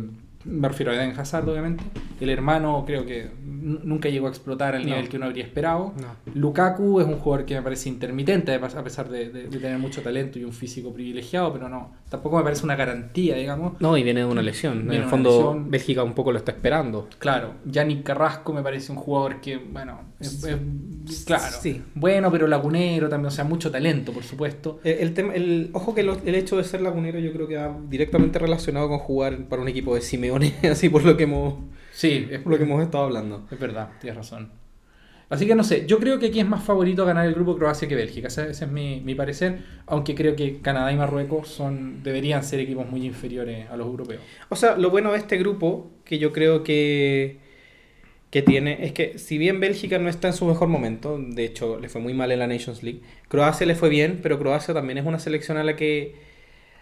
me refiero a Eden Hazard, obviamente. El hermano creo que nunca llegó a explotar al nivel no. que uno habría esperado. No. Lukaku es un jugador que me parece intermitente, a pesar de, de, de, tener mucho talento y un físico privilegiado, pero no, tampoco me parece una garantía, digamos. No, y viene de una lesión. Viene en el fondo, lesión. Bélgica un poco lo está esperando. Claro, Yannick Carrasco me parece un jugador que, bueno, es, es claro, sí. bueno, pero lagunero también, o sea, mucho talento, por supuesto. El, el, tema, el ojo que lo, el hecho de ser lagunero yo creo que va directamente relacionado con jugar para un equipo de Simeone, (laughs) así por lo que hemos Sí, es por lo que hemos estado hablando. Es verdad, tienes razón. Así que no sé, yo creo que aquí es más favorito ganar el grupo Croacia que Bélgica, ese, ese es mi, mi, parecer, aunque creo que Canadá y Marruecos son deberían ser equipos muy inferiores a los europeos. O sea, lo bueno de este grupo, que yo creo que que tiene es que si bien Bélgica no está en su mejor momento, de hecho le fue muy mal en la Nations League, Croacia le fue bien, pero Croacia también es una selección a la que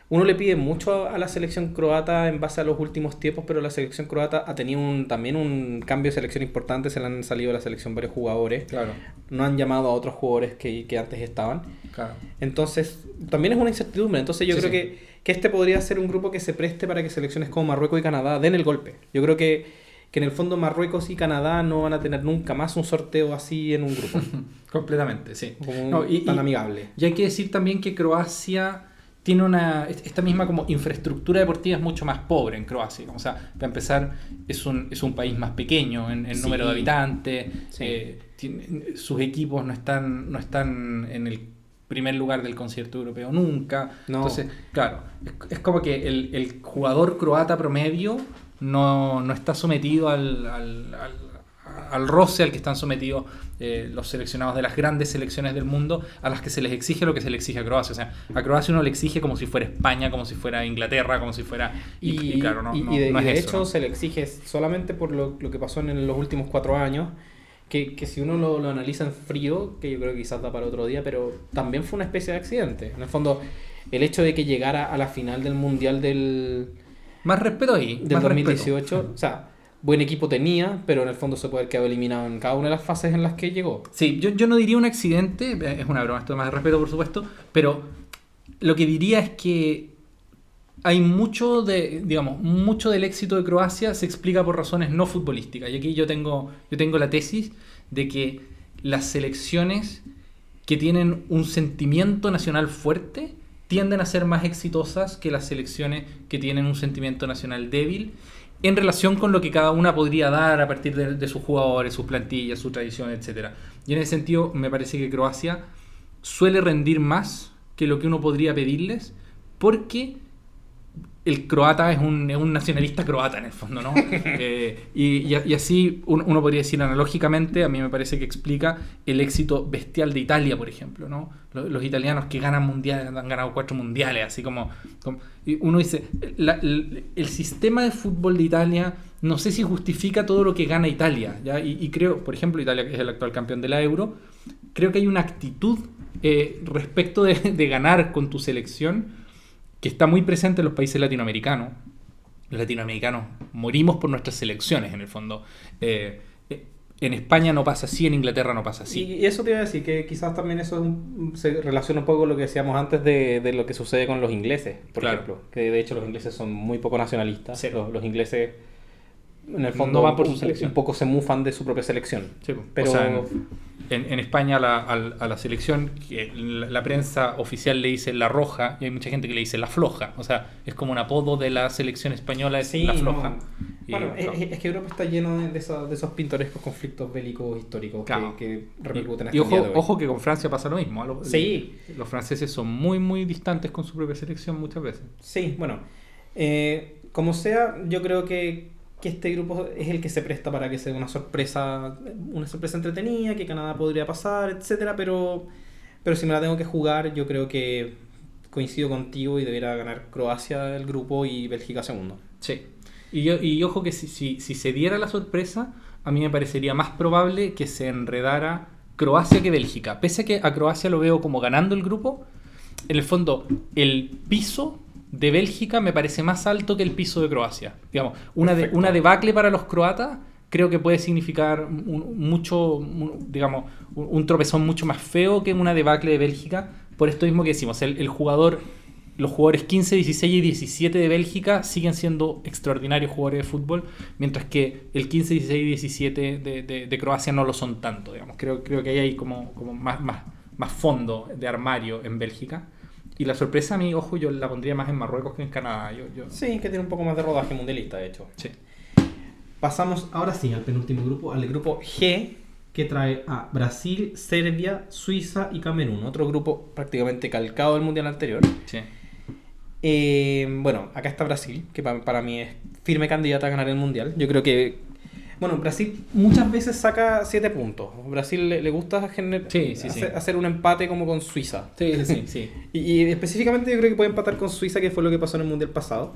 uno le pide mucho a la selección croata en base a los últimos tiempos, pero la selección croata ha tenido un, también un cambio de selección importante, se le han salido de la selección varios jugadores, Claro, no han llamado a otros jugadores que, que antes estaban. claro. Entonces, también es una incertidumbre. Entonces, yo Sí, creo sí. Que, que este podría ser un grupo que se preste para que selecciones como Marruecos y Canadá den el golpe. Yo creo que, que en el fondo Marruecos y Canadá no van a tener nunca más un sorteo así en un grupo, (laughs) Completamente, sí. como No, y- tan amigable. Y hay que decir también que Croacia tiene una. Esta misma como infraestructura deportiva es mucho más pobre en Croacia. O sea, para empezar, es un, es un país más pequeño en, en Sí. número de habitantes. Sí. eh, tiene- sus equipos no están, no están en el primer lugar del concierto europeo nunca. No. Entonces, claro, es, es como que el, el jugador croata promedio no, no está sometido al, al, al- al roce al que están sometidos eh, los seleccionados de las grandes selecciones del mundo, a las que se les exige lo que se le exige a Croacia. O sea, a Croacia uno le exige como si fuera España, como si fuera Inglaterra, como si fuera... Y, y claro, no, y- no- y de, no es de eso, hecho ¿no? se le exige solamente por lo, lo que pasó en los últimos cuatro años, que, que si uno lo, lo analiza en frío, que yo creo que quizás da para otro día, pero también fue una especie de accidente. En el fondo, el hecho de que llegara a la final del Mundial del, Más respeto ahí. del más 2018, respeto. o sea, buen equipo tenía, pero en el fondo se puede haber quedado eliminado en cada una de las fases en las que llegó. Sí, yo, yo no diría un accidente, eh, es una broma, esto es más de respeto por supuesto, pero lo que diría es que hay mucho de, digamos, mucho del éxito de Croacia se explica por razones no futbolísticas. Y aquí yo tengo, yo tengo la tesis de que las selecciones que tienen un sentimiento nacional fuerte tienden a ser más exitosas que las selecciones que tienen un sentimiento nacional débil en relación con lo que cada una podría dar a partir de, sus jugadores, sus plantillas, su tradición, etc. Y en ese sentido me parece que Croacia suele rendir más que lo que uno podría pedirles porque el croata es un, es un nacionalista croata en el fondo, ¿no? (laughs) Eh, y, y- así uno, podría decir analógicamente, a mí me parece que explica el éxito bestial de Italia, por ejemplo, ¿no? Los, los italianos que ganan mundiales, han ganado cuatro mundiales, así como... como- y uno dice, la- el, el sistema de fútbol de Italia no sé si justifica todo lo que gana Italia, ¿ya? Y, y creo, por ejemplo, Italia, que es el actual campeón de la Euro, creo que hay una actitud eh, respecto de, de ganar con tu selección que está muy presente en los países latinoamericanos. Los latinoamericanos morimos por nuestras selecciones, en el fondo. Eh, eh, en España no pasa así, en Inglaterra no pasa así. Y eso te iba a decir, que quizás también eso es un- se relaciona un poco con lo que decíamos antes de, de lo que sucede con los ingleses, por Claro. ejemplo. Que de hecho los ingleses son muy poco nacionalistas. Los ingleses, en el fondo, No van por su selección. un poco se mufan de su propia selección. Sí. Pero- O sea, en, en- España la- a, la selección, que la, la prensa oficial le dice la roja y hay mucha gente que le dice la floja. O sea, es como un apodo de la selección española, es la floja. no. Y, Bueno, es, claro. es- es que Europa está lleno de, de esos, de esos pintorescos conflictos bélicos históricos que- Claro. que, repercuten Y hasta el ojo, día de hoy. ojo que con Francia pasa lo mismo. ¿ah? Los, Sí. los franceses son muy, muy distantes con su propia selección muchas veces. Sí, bueno. eh, como sea, yo creo que, que este grupo es el que se presta para que sea una sorpresa, una sorpresa entretenida, que Canadá podría pasar, etcétera, pero, pero si me la tengo que jugar, yo creo que coincido contigo y debería ganar Croacia el grupo y Bélgica segundo. Sí. Y, yo- y ojo que si, si, si se diera la sorpresa, a mí me parecería más probable que se enredara Croacia que Bélgica. Pese a que a Croacia lo veo como ganando el grupo, en el fondo el piso de Bélgica me parece más alto que el piso de Croacia. Digamos, una, de, una debacle para los croatas creo que puede significar un- mucho, un- digamos, un, un tropezón mucho más feo que una debacle de Bélgica. Por esto mismo que decimos, el, el jugador, los jugadores 15, 16 y 17 de Bélgica siguen siendo extraordinarios jugadores de fútbol, mientras que el 15, 16 y 17 de, de- de Croacia no lo son tanto, digamos. Creo, creo que ahí hay como, como más, más, más fondo de armario en Bélgica. Y la sorpresa a mí, ojo, yo la pondría más en Marruecos que en Canadá. Yo, yo- Sí, que tiene un poco más de rodaje mundialista, de hecho. sí. Pasamos ahora sí al penúltimo grupo, al grupo G, que trae a Brasil, Serbia, Suiza y Camerún. Otro grupo prácticamente calcado del mundial anterior. sí. Eh, bueno, acá está Brasil, que pa- para mí es firme candidata a ganar el mundial. Yo creo que. Bueno, Brasil muchas veces saca 7 puntos. Brasil le, le gusta gener- Sí, sí, sí. hacer, hacer un empate como con Suiza. Sí, sí, sí. (laughs) Y, y específicamente yo creo que puede empatar con Suiza, que fue lo que pasó en el mundial pasado.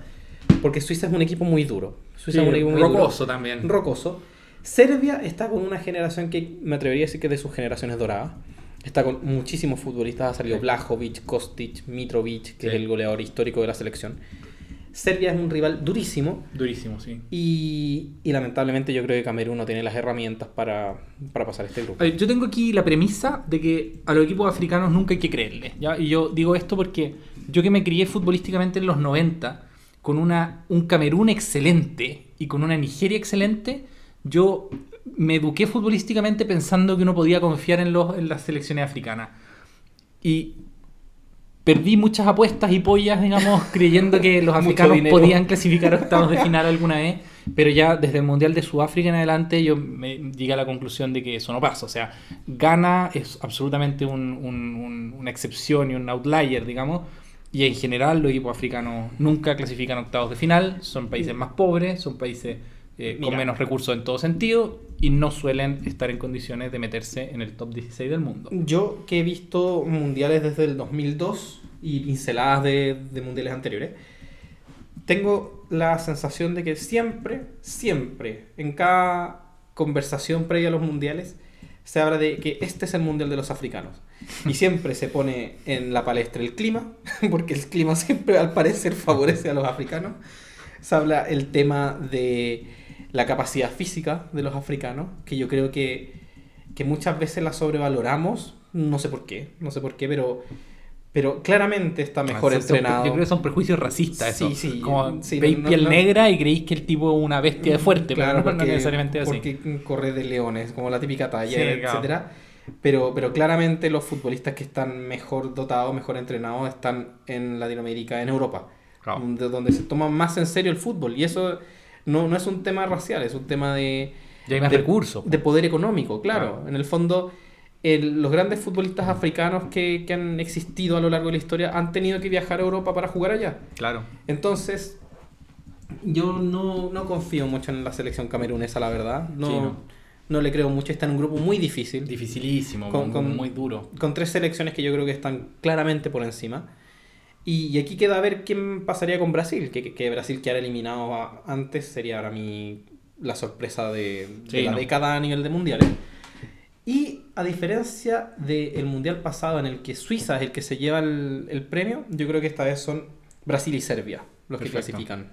Porque Suiza es un equipo muy duro. Suiza es un equipo muy duro. rocoso también. rocoso. Serbia está con una generación que me atrevería a decir que es de sus generaciones doradas. Está con muchísimos futbolistas. Ha salido. Blajovic, Kostic, Mitrovic, que es el goleador histórico de la selección. Serbia es un rival durísimo. Durísimo, sí. Y, y lamentablemente yo creo que Camerún no tiene las herramientas para, para pasar este grupo. A ver, yo tengo aquí la premisa de que a los equipos africanos nunca hay que creerle. ¿ya? Y yo digo esto porque yo que me crié futbolísticamente en los 90, con una, un Camerún excelente y con una Nigeria excelente, yo me eduqué futbolísticamente pensando que uno podía confiar en, los, en las selecciones africanas. Y perdí muchas apuestas y pollas, digamos, (laughs) creyendo que los africanos podían clasificar a octavos de final alguna vez. Pero ya desde el Mundial de Sudáfrica en adelante yo me llegué a la conclusión de que eso no pasa. O sea, Ghana es absolutamente un- un- un- una excepción y un outlier, digamos. Y en general los equipos africanos nunca clasifican a octavos de final. Son países más pobres, son países eh, con menos recursos en todo sentido y no suelen estar en condiciones de meterse en el top 16 del mundo. Yo que he visto mundiales desde el 2002 y pinceladas de, de mundiales anteriores, tengo la sensación de que siempre, siempre, en cada conversación previa a los mundiales, se habla de que este es el mundial de los africanos. Y siempre se pone en la palestra el clima, (laughs) porque el clima siempre al parecer favorece a los africanos. Se habla el tema de la capacidad física de los africanos, que yo creo que, que muchas veces la sobrevaloramos, no sé por qué, no sé por qué, pero, pero claramente está mejor Ah, son- son- entrenado. Yo creo que son prejuicios racistas. Sí, eso. sí, Como sí, veis no- piel no- negra y creéis que el tipo es una bestia de fuerte, Claro, pero no, no porque, necesariamente así. porque corre de leones, como la típica talla, Sí, claro. etcétera. Pero, pero claramente los futbolistas que están mejor dotados, mejor entrenados, están en Latinoamérica, en Europa, Claro. de donde se toma más en serio el fútbol. Y eso no, no es un tema racial, es un tema de, hay más de- recursos. de poder económico, claro. Claro. En el fondo, el- los grandes futbolistas africanos que, que han existido a lo largo de la historia han tenido que viajar a Europa para jugar allá. Claro. Entonces, yo no, no confío mucho en la selección camerunesa, la verdad. No, Sí, no. no. le creo mucho. Está en un grupo muy difícil. Dificilísimo, Con- con, con- muy duro. Con tres selecciones que yo creo que están claramente por encima. Y, y aquí queda a ver quién pasaría con Brasil. Que, que- que Brasil quedara eliminado a- antes sería para mí la sorpresa de, de Sí, la no. década a nivel de mundiales. Y a diferencia del mundial pasado en el que Suiza es el que se lleva el, el premio, yo creo que esta vez son Brasil y Serbia los que Perfecto. clasifican.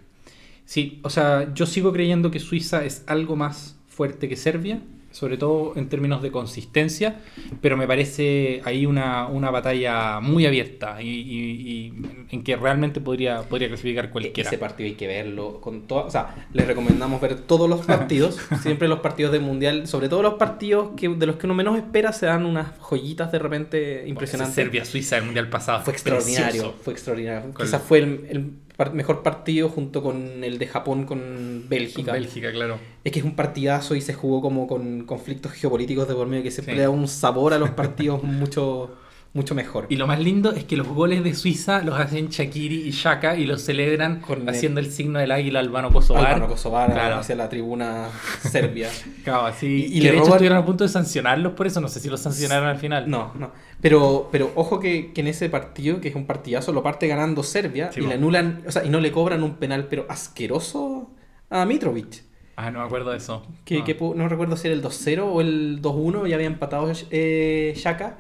Sí, o sea, yo sigo creyendo que Suiza es algo más fuerte que Serbia, sobre todo en términos de consistencia, pero me parece ahí una, una batalla muy abierta y, y- y en que realmente podría, podría clasificar cualquiera. Ese partido hay que verlo con todo, o sea, les recomendamos ver todos los partidos, (laughs) siempre los partidos del mundial, sobre todo los partidos que de los que uno menos espera se dan unas joyitas de repente impresionantes. Serbia-Suiza el mundial pasado Fue extraordinario, precioso. fue extraordinario. Quizás fue el, el par- mejor partido junto con el de Japón con Bélgica. Bélgica, claro. Es que es un partidazo y se jugó como con conflictos geopolíticos de por medio que siempre Sí. da un sabor a los partidos (laughs) mucho, mucho mejor. Y lo más lindo es que los goles de Suiza los hacen Shakiri y Shaka y los celebran Con haciendo el, signo del águila albano kosovar. Álvaro Kosovar Claro. hacia la tribuna serbia. (laughs) Claro, así. Y- y de hecho estuvieron a punto de sancionarlos por eso. No sé si los sancionaron al final. No, no. Pero, pero ojo que, que en ese partido, que es un partidazo, lo parte ganando Serbia Sí, y le anulan, o sea, y no le cobran un penal, pero asqueroso a Mitrovic. Ah, no me acuerdo de eso. Que, Ah. que no recuerdo si era el 2-0 o el 2-1, ya había empatado eh, Shaka.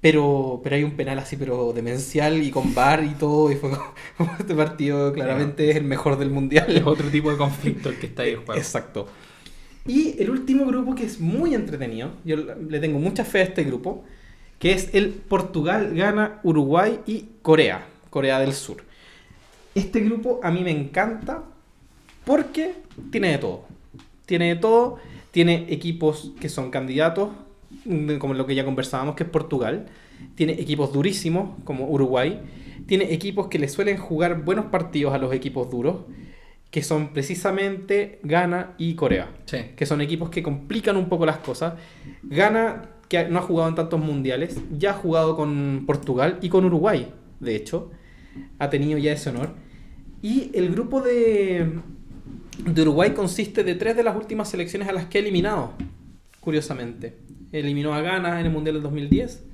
Pero, pero hay un penal así, pero demencial y con bar y todo. Y fue como, (laughs) este partido claramente es el mejor del mundial. Es otro tipo de conflicto el que está ahí en (laughs) juego. Exacto. Y el último grupo que es muy entretenido, yo le tengo mucha fe a este grupo, que es el Portugal, Ghana, Uruguay y Corea, Corea del Sur. Este grupo a mí me encanta porque tiene de todo. Tiene de todo, tiene equipos que son candidatos, como lo que ya conversábamos, que es Portugal. Tiene equipos durísimos, como Uruguay. Tiene equipos que le suelen jugar buenos partidos a los equipos duros, que son precisamente Ghana y Corea Sí. que son equipos que complican un poco las cosas. Ghana, que no ha jugado en tantos mundiales, ya ha jugado con Portugal y con Uruguay, de hecho. Ha tenido ya ese honor. Y el grupo de, de Uruguay consiste de tres de las últimas selecciones a las que ha eliminado, curiosamente. Eliminó a Ghana en el Mundial del 2010,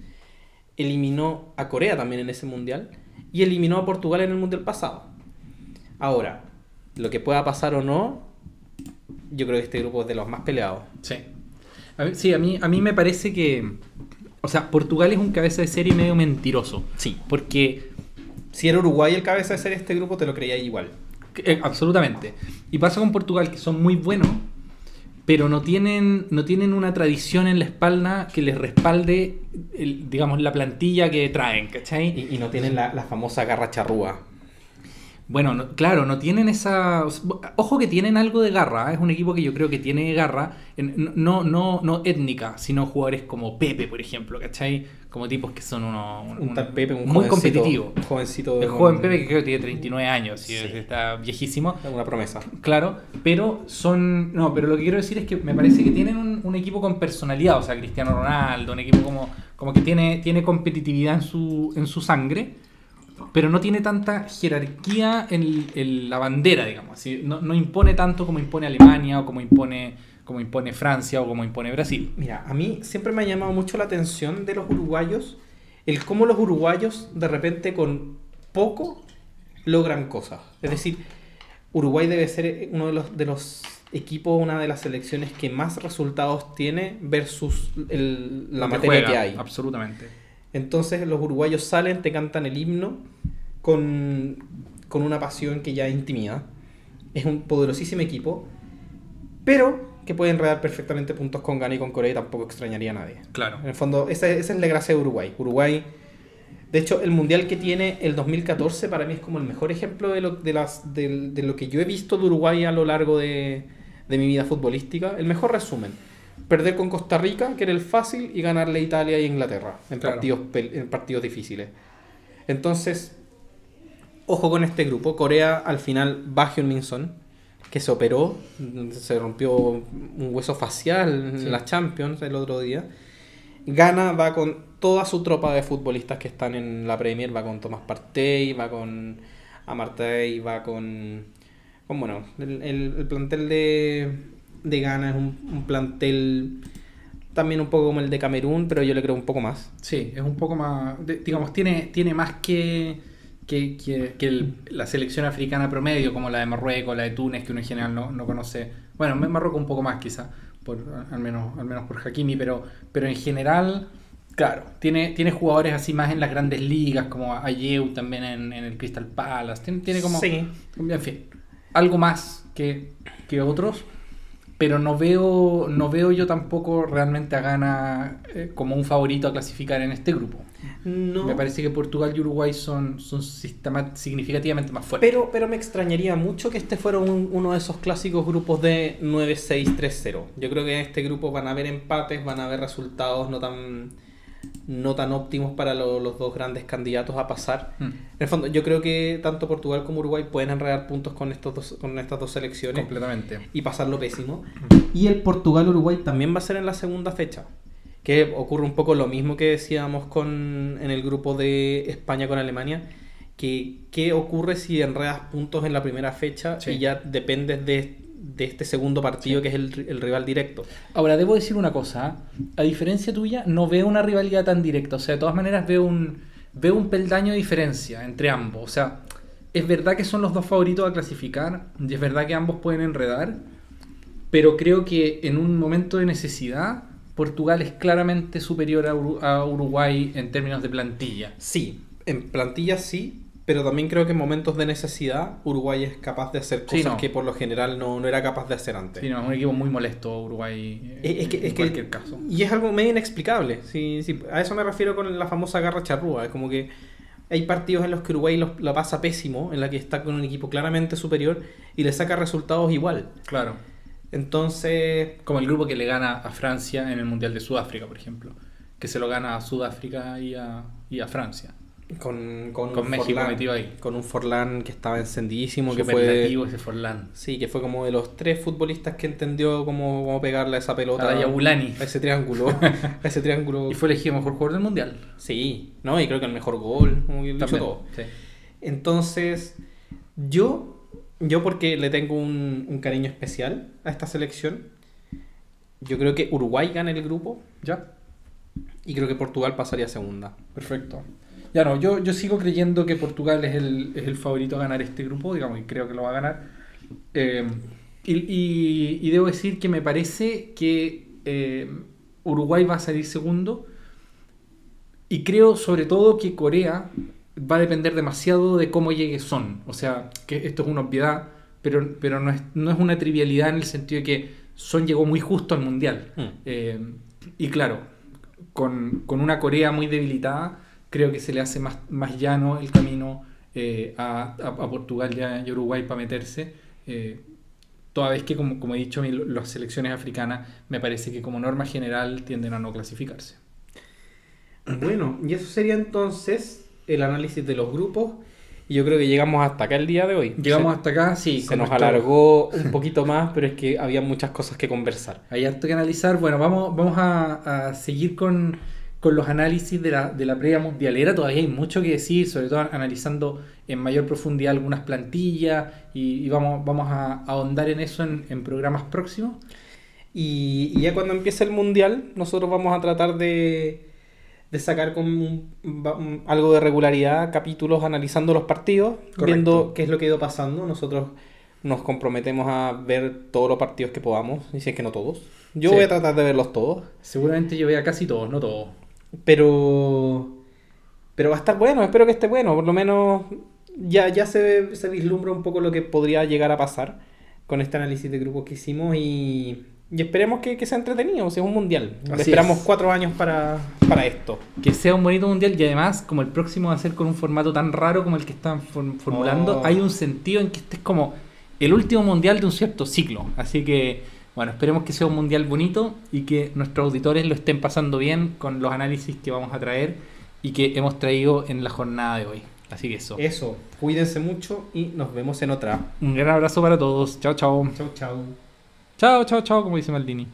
eliminó a Corea también en ese Mundial y eliminó a Portugal en el Mundial pasado. Ahora, lo que pueda pasar o no, yo creo que este grupo es de los más peleados. Sí. A mí, sí, a mí, a mí me parece que. O sea, Portugal es un cabeza de serie medio mentiroso. Sí. Porque. Si era Uruguay el cabeza de serie de este grupo, te lo creía igual. eh, absolutamente. Y pasa con Portugal, que son muy buenos, pero no tienen, no tienen una tradición en la espalda que les respalde, el- digamos, la plantilla que traen, ¿cachai? Y, y no tienen la, la famosa garra charrúa. Bueno, no- claro, no tienen esa. Ojo que tienen algo de garra. ¿eh? Es un equipo que yo creo que tiene garra, no, no, no étnica, sino jugadores como Pepe, por ejemplo, ¿cachai? Como tipos que son uno, Un tal Pepe, un muy jovencito- competitivo. Un jovencito. El con- joven Pepe que creo que tiene 39 años y Sí. está viejísimo. Una promesa. Claro, pero son. No, pero lo que quiero decir es que me parece que tienen un, un equipo con personalidad, o sea, Cristiano Ronaldo, un equipo como, como que tiene, tiene competitividad en su, en su sangre, pero no tiene tanta jerarquía en, en la bandera, digamos. así, No, no impone tanto como impone Alemania, o como impone, como impone Francia, o como impone Brasil. Mira, a mí siempre me ha llamado mucho la atención de los uruguayos el cómo los uruguayos de repente con poco logran cosas. Es decir, Uruguay debe ser uno de los, de los equipos, una de las selecciones que más resultados tiene versus el- la materia juega, que hay. Absolutamente. Entonces los uruguayos salen, te cantan el himno con, con una pasión que ya intimida. Es un poderosísimo equipo, pero que puede enredar perfectamente puntos con Ghana y con Corea y tampoco extrañaría a nadie. Claro. En el fondo, esa, esa es la gracia de Uruguay. Uruguay, de hecho, el mundial que tiene el 2014 para mí es como el mejor ejemplo de lo, de las, de, de lo que yo he visto de Uruguay a lo largo de, de mi vida futbolística. El mejor resumen. Perder con Costa Rica, que era el fácil, y ganarle a Italia y Inglaterra en, Claro. partidos, en partidos difíciles. Entonces, ojo con este grupo. Corea al final va Min-son, que se operó, se rompió un hueso facial Sí. en la Champions el otro día. Ghana va con toda su tropa de futbolistas que están en la Premier, va con Tomás Partey, va con Amartey, va con, con bueno, el, el- el plantel de, de Ghana es un, un plantel también un poco como el de Camerún, pero yo le creo un poco más. Sí, es un poco más. de- digamos, tiene, tiene más que, que, que- que el- la selección africana promedio, como la de Marruecos, la de Túnez, que uno en general no, no conoce. Bueno, en Marruecos un poco más, quizá, por, al, menos, al menos por Hakimi, pero, pero en general, claro, tiene, tiene jugadores así más en las grandes ligas, como Ayew también en, en el Crystal Palace. Tiene, tiene como. Sí. En fin, algo más que, que otros. Pero no veo, no veo yo tampoco realmente a Ghana eh, como un favorito a clasificar en este grupo. No. Me parece que Portugal y Uruguay son, son significativamente más fuertes. Pero, pero me extrañaría mucho que este fuera un- uno de esos clásicos grupos de 9-6-3-0. Yo creo que en este grupo van a haber empates, van a haber resultados no tan, no tan óptimos para lo- los dos grandes candidatos a pasar. Mm, En el fondo, yo creo que tanto Portugal como Uruguay pueden enredar puntos con, estos dos, con estas dos selecciones completamente. y pasarlo pésimo. Y el Portugal-Uruguay también va a ser en la segunda fecha. Que ocurre un poco lo mismo que decíamos con, en el grupo de España con Alemania. Que, ¿Qué ocurre si enredas puntos en la primera fecha Sí. y ya dependes de, de este segundo partido que es el, el rival directo? Ahora, debo decir una cosa. ¿eh? A diferencia tuya, no veo una rivalidad tan directa. O sea, de todas maneras veo un, veo un peldaño de diferencia entre ambos. O sea, es verdad que son los dos favoritos a clasificar. Y es verdad que ambos pueden enredar. Pero creo que en un momento de necesidad, Portugal es claramente superior a, Uru- a Uruguay en términos de plantilla. Sí, en plantilla sí, pero también creo que en momentos de necesidad Uruguay es capaz de hacer Sí, cosas no. que por lo general no, no era capaz de hacer antes. Sí, no, es un equipo muy molesto Uruguay eh, Es, es que, en es que- cualquier caso. Y es algo medio inexplicable. Sí, sí, a eso me refiero con la famosa garra charrúa. Es como que hay partidos en los que Uruguay los- la pasa pésimo, en la que está con un equipo claramente superior y le saca resultados igual. Claro. Entonces, Como el grupo que le gana a Francia en el Mundial de Sudáfrica, por ejemplo. Que se lo gana a Sudáfrica y a, y a Francia. con, con, Con un México Forlán- metido ahí. Con un Forlán que estaba encendidísimo, que fue... Ese Forlán. Sí, que fue como de los tres futbolistas que entendió cómo, cómo pegarle a esa pelota. A la Yabulani. A ese triángulo. (laughs) a ese triángulo. Y fue elegido mejor jugador del Mundial. Sí, ¿no? Y creo que el mejor gol. Como que También. todo. Sí. Entonces, yo, yo porque le tengo un, un cariño especial a esta selección, yo creo que Uruguay gana el grupo ¿Ya? y creo que Portugal pasaría a segunda. Perfecto. Ya no, yo, yo sigo creyendo que Portugal es el, es el favorito a ganar este grupo, digamos, y creo que lo va a ganar. Eh, Y, y- y debo decir que me parece que eh, Uruguay va a salir segundo. Y creo sobre todo que Corea va a depender demasiado de cómo llegue Son. O sea, que esto es una obviedad, pero, pero no, es, no es una trivialidad en el sentido de que Son llegó muy justo al Mundial. Mm. Eh, y claro, con, con una Corea muy debilitada, creo que se le hace más, más llano el camino eh, a, a- a Portugal y a y Uruguay para meterse. eh, toda vez que, como, como he dicho, las selecciones africanas me parece que como norma general tienden a no clasificarse. Bueno, y eso sería entonces el análisis de los grupos. Y yo creo que llegamos hasta acá el día de hoy. Llegamos Se- hasta acá, sí. Se nos nuestro- alargó un poquito más, pero es que había muchas cosas que conversar. (laughs) Hay harto que analizar. Bueno, vamos, vamos a, a seguir con, con los análisis de la, de la previa mundialera. Todavía hay mucho que decir, sobre todo analizando en mayor profundidad algunas plantillas y, y vamos, vamos a ahondar en eso en, en programas próximos. Y, y ya cuando empiece el mundial, nosotros vamos a tratar de, de sacar con un- va- un- algo de regularidad capítulos analizando los partidos, Correcto. viendo qué es lo que ha ido pasando. Nosotros nos comprometemos a ver todos los partidos que podamos, y si es que no todos. Yo Sí. voy a tratar de verlos todos, Seguramente yo vea casi todos, no todos. pero pero va a estar bueno, espero que esté bueno, por lo menos ya, ya se, se vislumbra un poco lo que podría llegar a pasar con este análisis de grupos que hicimos y, y esperemos que, que sea entretenido, o sea, un mundial. Así Esperamos es. cuatro años para, para esto. Que sea un bonito mundial y además, como el próximo va a ser con un formato tan raro como el que están form- formulando, Oh. hay un sentido en que este es como el último mundial de un cierto ciclo. Así que, bueno, esperemos que sea un mundial bonito y que nuestros auditores lo estén pasando bien con los análisis que vamos a traer y que hemos traído en la jornada de hoy. Así que eso. Eso, cuídense mucho y nos vemos en otra. Un gran abrazo para todos. Chao, chao. Chau, chau. Chao, chao, chao, como dice Maldini.